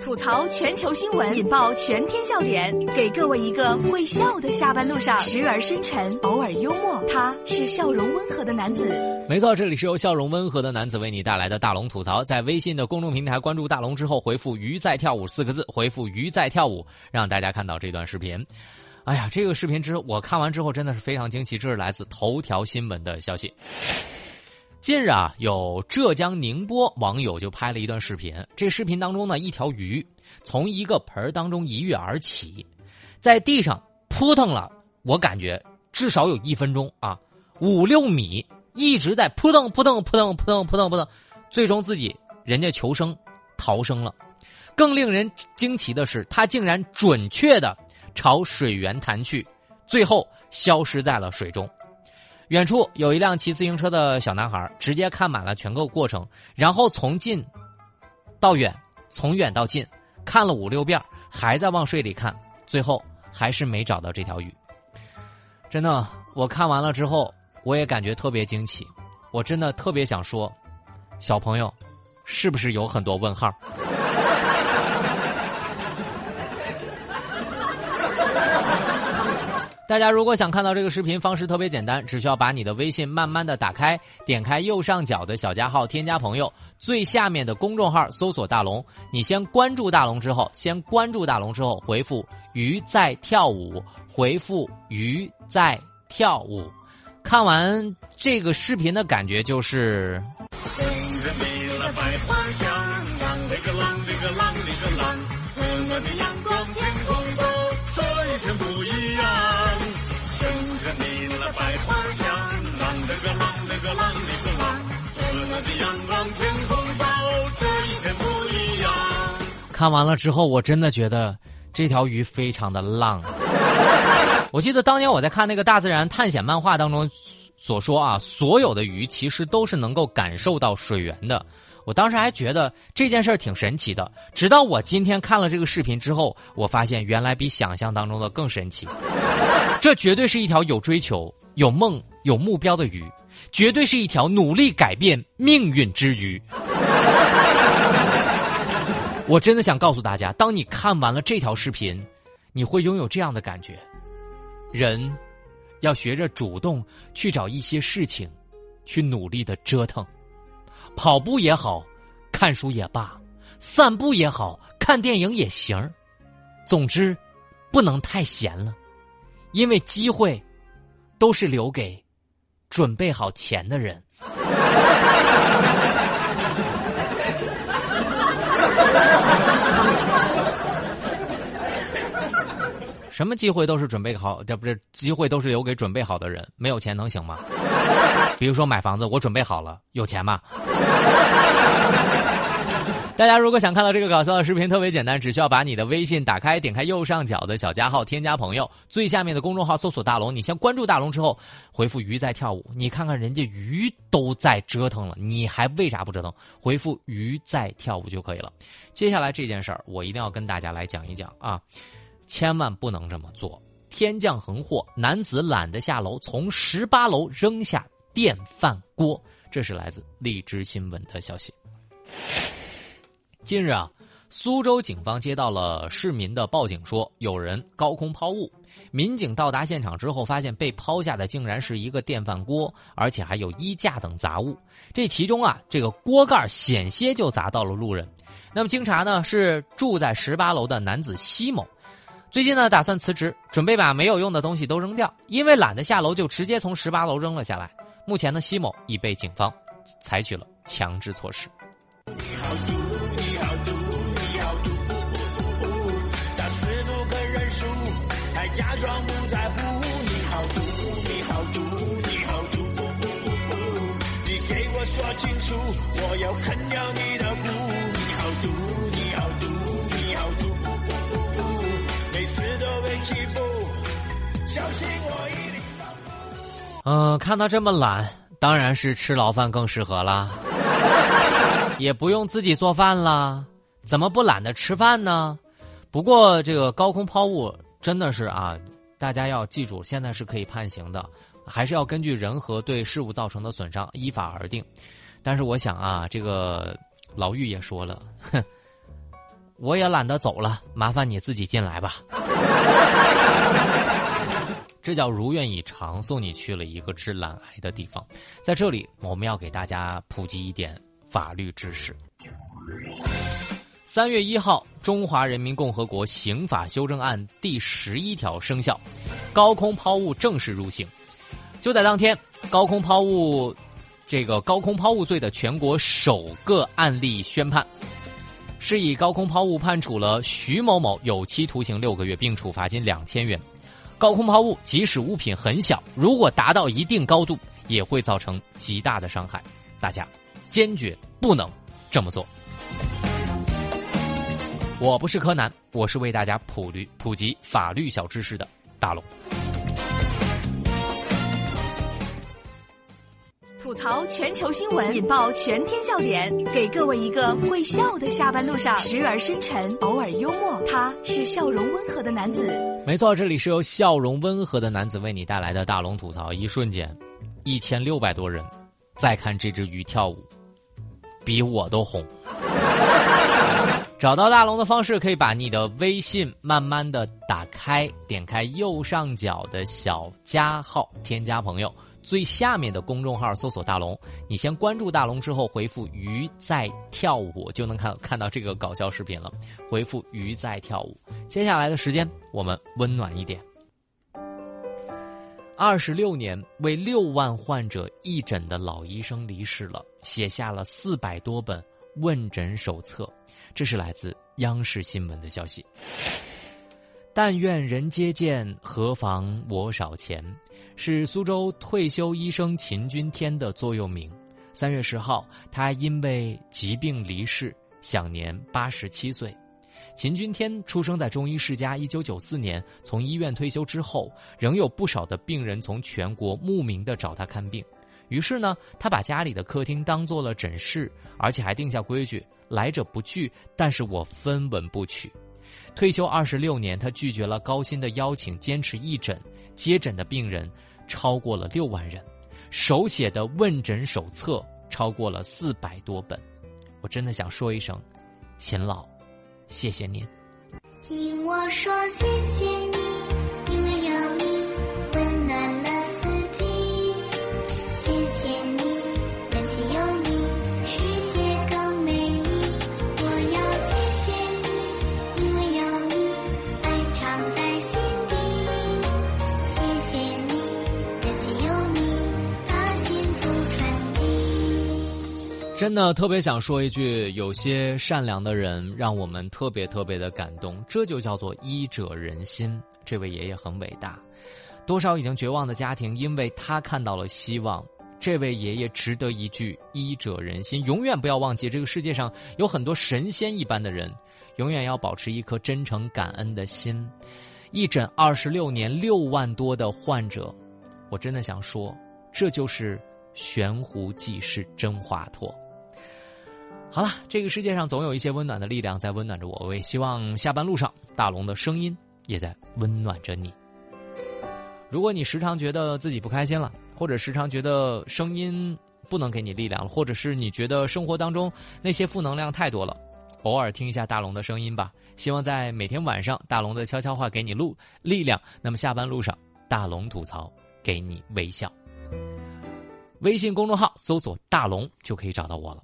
吐槽全球新闻，引爆全天笑点，给各位一个会笑的下班路上，时而深沉，偶尔幽默，他是笑容温和的男子。没错，这里是由笑容温和的男子为你带来的大龙吐槽。在微信的公众平台关注大龙之后，回复“鱼在跳舞”四个字，回复“鱼在跳舞”，让大家看到这段视频。哎呀，这个视频之后，我看完之后真的是非常惊奇，这是来自头条新闻的消息。近日啊，有浙江宁波网友就拍了一段视频。这视频当中呢，一条鱼从一个盆当中一跃而起，在地上扑腾了，我感觉至少有一分钟啊，五六米一直在扑腾扑腾扑腾扑腾扑腾扑腾，最终自己人家求生逃生了。更令人惊奇的是，他竟然准确的朝水源弹去，最后消失在了水中。远处有一辆骑自行车的小男孩，直接看满了全个过程，然后从近到远，从远到近，看了五六遍，还在往水里看，最后还是没找到这条鱼。真的，我看完了之后，我也感觉特别惊奇，我真的特别想说，小朋友，是不是有很多问号？大家如果想看到这个视频，方式特别简单，只需要把你的微信慢慢的打开，点开右上角的小加号，添加朋友，最下面的公众号搜索大龙，你先关注大龙之后，先关注大龙之后，回复鱼在跳舞，回复鱼在跳舞，看完这个视频的感觉就是。的阳光天空中，说一天不一样看完了之后，我真的觉得这条鱼非常的浪。我记得当年我在看那个大自然探险漫画当中所说啊，所有的鱼其实都是能够感受到水源的。我当时还觉得这件事儿挺神奇的，直到我今天看了这个视频之后，我发现原来比想象当中的更神奇。这绝对是一条有追求、有梦、有目标的鱼，绝对是一条努力改变命运之鱼。我真的想告诉大家，当你看完了这条视频，你会拥有这样的感觉：人要学着主动去找一些事情，去努力的折腾。跑步也好，看书也罢，散步也好，看电影也行。总之，不能太闲了，因为机会都是留给准备好钱的人。什么机会都是准备好，这不是机会都是留给准备好的人。没有钱能行吗？比如说买房子，我准备好了，有钱吗？大家如果想看到这个搞笑的视频，特别简单，只需要把你的微信打开，点开右上角的小加号，添加朋友，最下面的公众号搜索大龙，你先关注大龙之后，回复鱼在跳舞，你看看人家鱼都在折腾了，你还为啥不折腾？回复鱼在跳舞就可以了。接下来这件事儿，我一定要跟大家来讲一讲啊。千万不能这么做！天降横祸，男子懒得下楼，从十八楼扔下电饭锅。这是来自荔枝新闻的消息。近日啊，苏州警方接到了市民的报警，说有人高空抛物。民警到达现场之后，发现被抛下的竟然是一个电饭锅，而且还有衣架等杂物。这其中啊，这个锅盖险些就砸到了路人。那么经查呢，是住在十八楼的男子西某。最近呢，打算辞职，准备把没有用的东西都扔掉，因为懒得下楼，就直接从十八楼扔了下来。目前呢，西某已被警方采取了强制措施。说清楚，我要啃掉你的骨嗯，看他这么懒，当然是吃牢饭更适合了，也不用自己做饭了，怎么不懒得吃饭呢？不过这个高空抛物真的是啊，大家要记住，现在是可以判刑的，还是要根据人和对事物造成的损伤依法而定。但是我想啊，这个老玉也说了，哼，我也懒得走了，麻烦你自己进来吧。这叫如愿以偿，送你去了一个治懒癌的地方。在这里，我们要给大家普及一点法律知识。三月一号，《中华人民共和国刑法修正案》第十一条生效，高空抛物正式入刑。就在当天，高空抛物这个高空抛物罪的全国首个案例宣判。是以高空抛物判处了徐某某有期徒刑六个月，并处罚金两千元。高空抛物即使物品很小，如果达到一定高度，也会造成极大的伤害。大家坚决不能这么做。我不是柯南，我是为大家普律普及法律小知识的大龙。吐槽全球新闻，引爆全天笑点，给各位一个会笑的下班路上，时而深沉，偶尔幽默，他是笑容温和的男子。没错，这里是由笑容温和的男子为你带来的大龙吐槽。一瞬间，一千六百多人再看这只鱼跳舞，比我都红。找到大龙的方式，可以把你的微信慢慢的打开，点开右上角的小加号，添加朋友。最下面的公众号搜索“大龙”，你先关注大龙之后回复“鱼在跳舞”，就能看看到这个搞笑视频了。回复“鱼在跳舞”，接下来的时间我们温暖一点。二十六年为六万患者义诊的老医生离世了，写下了四百多本问诊手册。这是来自央视新闻的消息。但愿人皆见，何妨我少钱？是苏州退休医生秦君天的座右铭。三月十号，他因为疾病离世，享年八十七岁。秦君天出生在中医世家。一九九四年从医院退休之后，仍有不少的病人从全国慕名的找他看病。于是呢，他把家里的客厅当做了诊室，而且还定下规矩：来者不拒，但是我分文不取。退休二十六年，他拒绝了高薪的邀请，坚持义诊，接诊的病人。超过了六万人，手写的问诊手册超过了四百多本，我真的想说一声，秦老，谢谢您。听我说，谢谢真的特别想说一句，有些善良的人让我们特别特别的感动，这就叫做医者仁心。这位爷爷很伟大，多少已经绝望的家庭因为他看到了希望。这位爷爷值得一句医者仁心，永远不要忘记这个世界上有很多神仙一般的人，永远要保持一颗真诚感恩的心。义诊二十六年，六万多的患者，我真的想说，这就是悬壶济世真华佗。好了，这个世界上总有一些温暖的力量在温暖着我。我也希望下班路上大龙的声音也在温暖着你。如果你时常觉得自己不开心了，或者时常觉得声音不能给你力量了，或者是你觉得生活当中那些负能量太多了，偶尔听一下大龙的声音吧。希望在每天晚上，大龙的悄悄话给你录力量。那么下班路上，大龙吐槽给你微笑。微信公众号搜索“大龙”就可以找到我了。